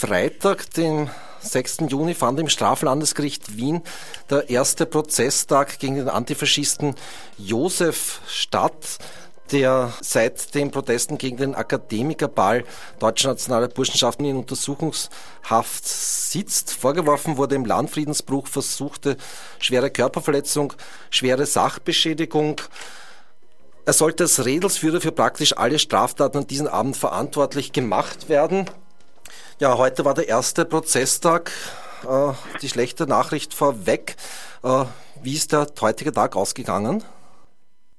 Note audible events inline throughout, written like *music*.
Freitag, den 6. Juni, fand im Straflandesgericht Wien der erste Prozesstag gegen den Antifaschisten Josef statt der seit den Protesten gegen den Akademikerball Deutscher Nationaler Burschenschaften in Untersuchungshaft sitzt. Vorgeworfen wurde im Landfriedensbruch versuchte schwere Körperverletzung, schwere Sachbeschädigung. Er sollte als Redelsführer für praktisch alle Straftaten an diesem Abend verantwortlich gemacht werden. Ja, heute war der erste Prozesstag. Äh, die schlechte Nachricht vorweg. Äh, wie ist der heutige Tag ausgegangen?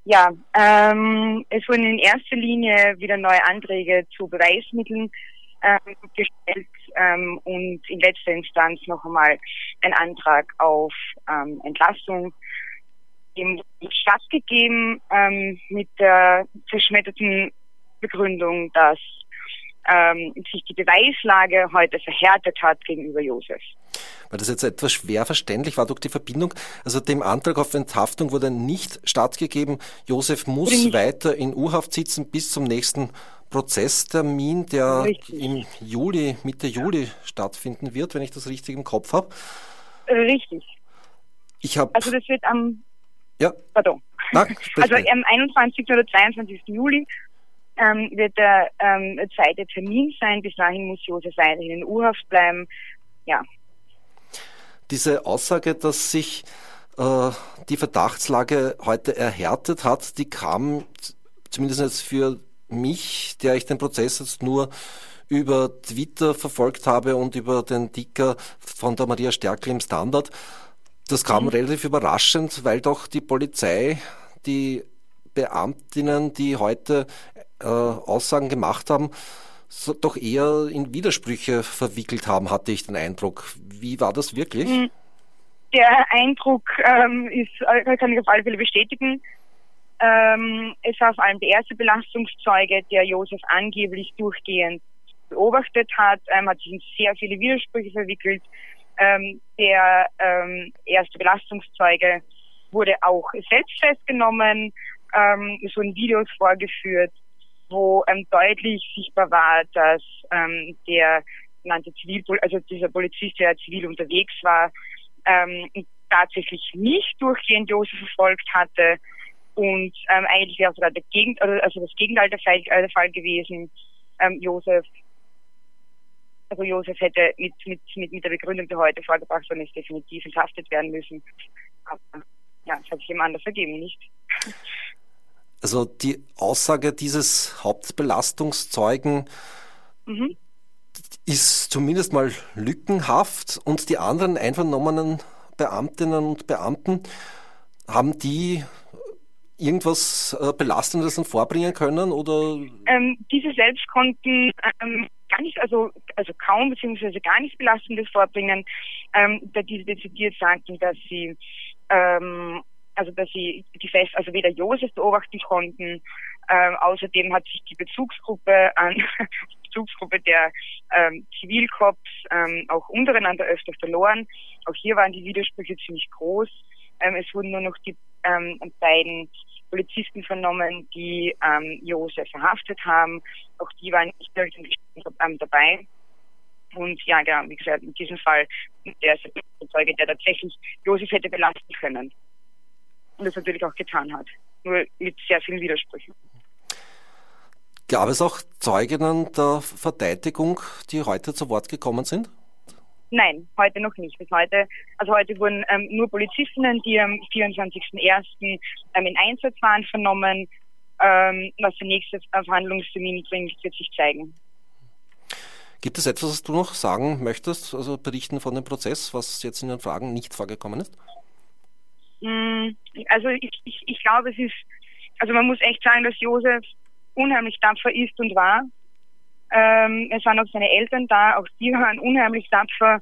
Ja, ähm, es wurden in erster Linie wieder neue Anträge zu Beweismitteln ähm, gestellt ähm, und in letzter Instanz noch einmal ein Antrag auf ähm, Entlassung dem stattgegeben ähm, mit der zerschmetterten Begründung, dass ähm, sich die Beweislage heute verhärtet hat gegenüber Josef. Weil das jetzt etwas schwer verständlich war durch die Verbindung. Also dem Antrag auf Enthaftung wurde nicht stattgegeben. Josef muss weiter in U-Haft sitzen bis zum nächsten Prozesstermin, der richtig. im Juli, Mitte Juli stattfinden wird, wenn ich das richtig im Kopf habe. Richtig. Ich habe. Also das wird am. Ja. Pardon. Na, also am 21. oder 22. Juli ähm, wird der ähm, zweite Termin sein. Bis dahin muss Josef weiterhin in U-Haft bleiben. Ja. Diese Aussage, dass sich äh, die Verdachtslage heute erhärtet hat, die kam zumindest jetzt für mich, der ich den Prozess jetzt nur über Twitter verfolgt habe und über den Dicker von der Maria Stärkel im Standard. Das kam mhm. relativ überraschend, weil doch die Polizei die Beamtinnen, die heute äh, Aussagen gemacht haben, so doch eher in Widersprüche verwickelt haben, hatte ich den Eindruck. Wie war das wirklich? Hm. Der Eindruck ähm, ist, äh, kann ich auf alle Fälle bestätigen. Ähm, es war vor allem der erste Belastungszeuge, der Josef angeblich durchgehend beobachtet hat, ähm, hat sich in sehr viele Widersprüche verwickelt. Ähm, der ähm, erste Belastungszeuge wurde auch selbst festgenommen. Ähm, wurden Videos vorgeführt wo ähm, deutlich sichtbar war, dass ähm, der genannte Zivilpol also dieser Polizist, der zivil unterwegs war, ähm, tatsächlich nicht durchgehend Josef verfolgt hatte und ähm, eigentlich wäre sogar der Gegend, also, also das Gegenteil der Fall, der Fall gewesen. Ähm, Josef, also Josef hätte mit, mit, mit, mit der Begründung, die heute vorgebracht worden ist, definitiv enthaftet werden müssen. Aber ja, es hat sich ihm anders ergeben, nicht? Also die Aussage dieses Hauptbelastungszeugen mhm. ist zumindest mal lückenhaft und die anderen einvernommenen Beamtinnen und Beamten, haben die irgendwas äh, Belastendes dann vorbringen können oder? Ähm, diese selbst konnten ähm, gar nicht, also, also kaum beziehungsweise gar nichts Belastendes vorbringen, ähm, da diese dezidiert sagten, dass sie ähm, also dass sie die Fest, also weder Josef beobachten konnten. Ähm, außerdem hat sich die Bezugsgruppe an *laughs* Bezugsgruppe der ähm, Zivilkorps ähm, auch untereinander öfter verloren. Auch hier waren die Widersprüche ziemlich groß. Ähm, es wurden nur noch die ähm, beiden Polizisten vernommen, die ähm, Josef verhaftet haben. Auch die waren nicht mehr ähm, dabei. Und ja, genau, wie gesagt, in diesem Fall der ist der Zeuge, der tatsächlich Josef hätte belasten können und das natürlich auch getan hat. Nur mit sehr vielen Widersprüchen. Gab es auch Zeuginnen der Verteidigung, die heute zu Wort gekommen sind? Nein, heute noch nicht. Bis heute, also heute wurden ähm, nur Polizistinnen, die am 24.01. Ähm, in Einsatz waren, vernommen. Ähm, was der nächste Verhandlungstermin bringt, wird sich zeigen. Gibt es etwas, was du noch sagen möchtest, also berichten von dem Prozess, was jetzt in den Fragen nicht vorgekommen ist? Mm, also ich, ich, ich glaube, es ist, also man muss echt sagen, dass Josef unheimlich tapfer ist und war. Ähm, es waren auch seine Eltern da, auch die waren unheimlich tapfer.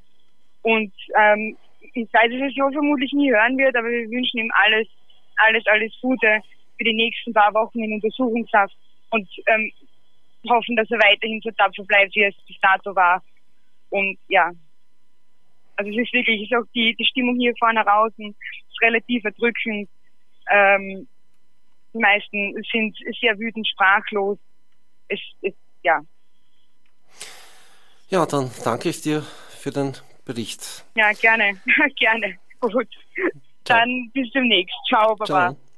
Und ähm, ich weiß, dass es Josef vermutlich nie hören wird, aber wir wünschen ihm alles, alles, alles Gute für die nächsten paar Wochen in Untersuchungshaft und ähm, hoffen, dass er weiterhin so tapfer bleibt, wie es bis dato war. Und ja, also es ist wirklich, ist auch die, die Stimmung hier vorne draußen relativ erdrückend. Ähm, die meisten sind sehr wütend, sprachlos. Es ist, ja. Ja, dann danke ich dir für den Bericht. Ja, gerne, *laughs* gerne. Gut. Ciao. Dann bis demnächst. Ciao, Baba. Ciao.